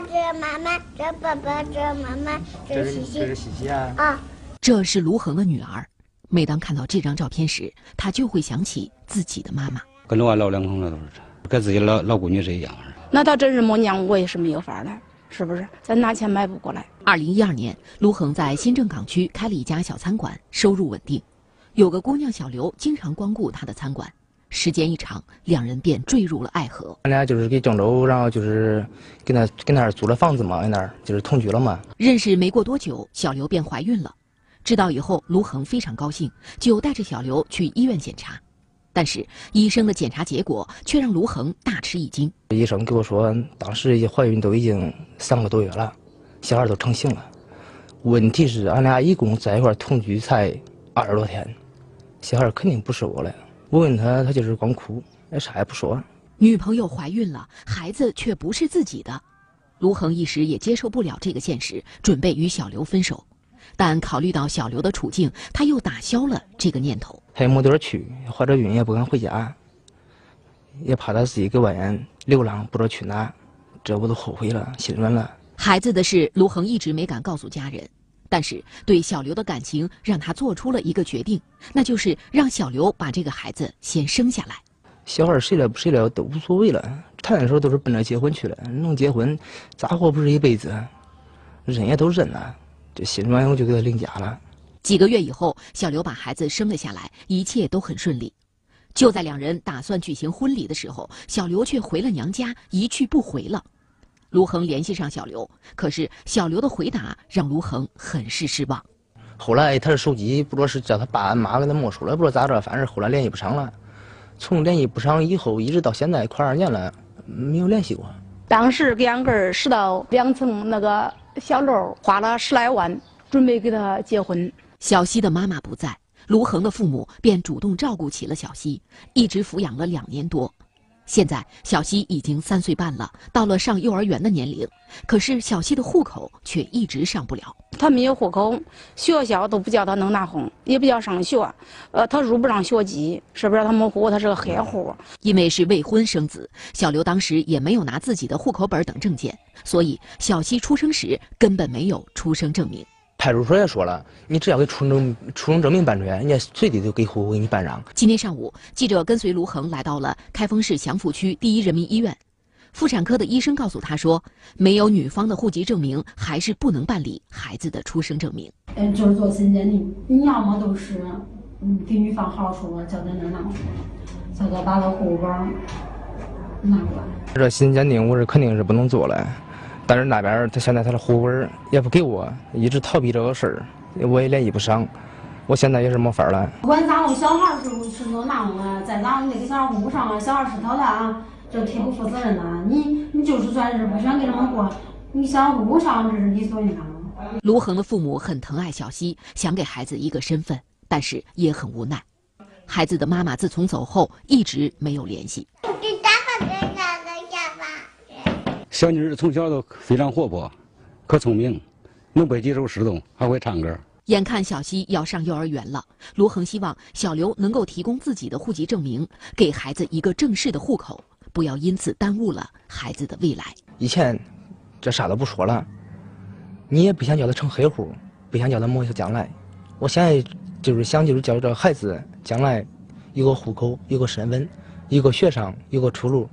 爸，这妈妈，这爸爸，这妈妈，这西西，这是西西啊。啊，这是卢恒的女儿。每当看到这张照片时，她就会想起自己的妈妈。跟着我老两口那都是这，跟自己老老闺女是一样的。那倒真是没娘，我也是没有法了，是不是？咱拿钱买不过来。二零一二年，卢恒在新郑港区开了一家小餐馆，收入稳定。有个姑娘小刘经常光顾他的餐馆，时间一长，两人便坠入了爱河。俺俩就是给郑州，然后就是跟他跟那儿租了房子嘛，跟那儿就是同居了嘛。认识没过多久，小刘便怀孕了。知道以后，卢恒非常高兴，就带着小刘去医院检查。但是医生的检查结果却让卢恒大吃一惊。医生给我说，当时怀孕都已经三个多月了，小孩都成型了。问题是，俺俩一共在一块同居才二十多天，小孩肯定不是我的。我问他，他就是光哭，哎，啥也不说。女朋友怀孕了，孩子却不是自己的，卢恒一时也接受不了这个现实，准备与小刘分手。但考虑到小刘的处境，他又打消了这个念头。他也没地儿去，怀着孕也不敢回家，也怕他自己搁外面流浪，不知道去哪。这我都后悔了，心软了。孩子的事，卢恒一直没敢告诉家人，但是对小刘的感情让他做出了一个决定，那就是让小刘把这个孩子先生下来。小孩谁来不谁了都无所谓了，谈的时候都是奔着结婚去了。能结婚，咋活不是一辈子？认也都认了，这心软我就给他领家了。几个月以后，小刘把孩子生了下来，一切都很顺利。就在两人打算举行婚礼的时候，小刘却回了娘家，一去不回了。卢恒联系上小刘，可是小刘的回答让卢恒很是失望。后来他的手机不知道是叫他爸俺妈给他没收了，不知道咋着，反正后来联系不上了。从联系不上以后，一直到现在快二年了，没有联系过。当时给俺哥拾到两层那个小楼，花了十来万，准备给他结婚。小西的妈妈不在，卢恒的父母便主动照顾起了小西，一直抚养了两年多。现在小西已经三岁半了，到了上幼儿园的年龄，可是小西的户口却一直上不了。他没有户口，学校都不叫他能拿红，也不叫上学，呃，他入不上学籍，是不是？他没户，他是个黑户。因为是未婚生子，小刘当时也没有拿自己的户口本等证件，所以小西出生时根本没有出生证明。派出所也说了，你只要给出生证出生证明办出来，人家随地就给户口给你办上。今天上午，记者跟随卢恒来到了开封市祥符区第一人民医院，妇产科的医生告诉他说，没有女方的户籍证明，还是不能办理孩子的出生证明。嗯，就是做身鉴定，你要么都是，嗯，给女方好好说，叫他能拿出来，叫他把他户口本拿过来。这身鉴定我是肯定是不能做了。但是那边他现在他的户口也不给我，一直逃避这个事儿，我也联系不上，我现在也是没法了。不管咋弄，小孩是是弄哪弄的，再咋那个小孩顾不上了，小孩是他的啊，这忒不负责任了。你你就是算是不想跟他们过，你想顾不上，这是理所应当的。卢恒的父母很疼爱小西，想给孩子一个身份，但是也很无奈。孩子的妈妈自从走后，一直没有联系。小妮儿从小都非常活泼，可聪明，能背几首诗都，还会唱歌。眼看小西要上幼儿园了，卢恒希望小刘能够提供自己的户籍证明，给孩子一个正式的户口，不要因此耽误了孩子的未来。以前这啥都不说了，你也不想叫他成黑户，不想叫他没有将来。我现在就是想，就是叫这孩子将来有个户口，有个身份，有个学上，有个出路。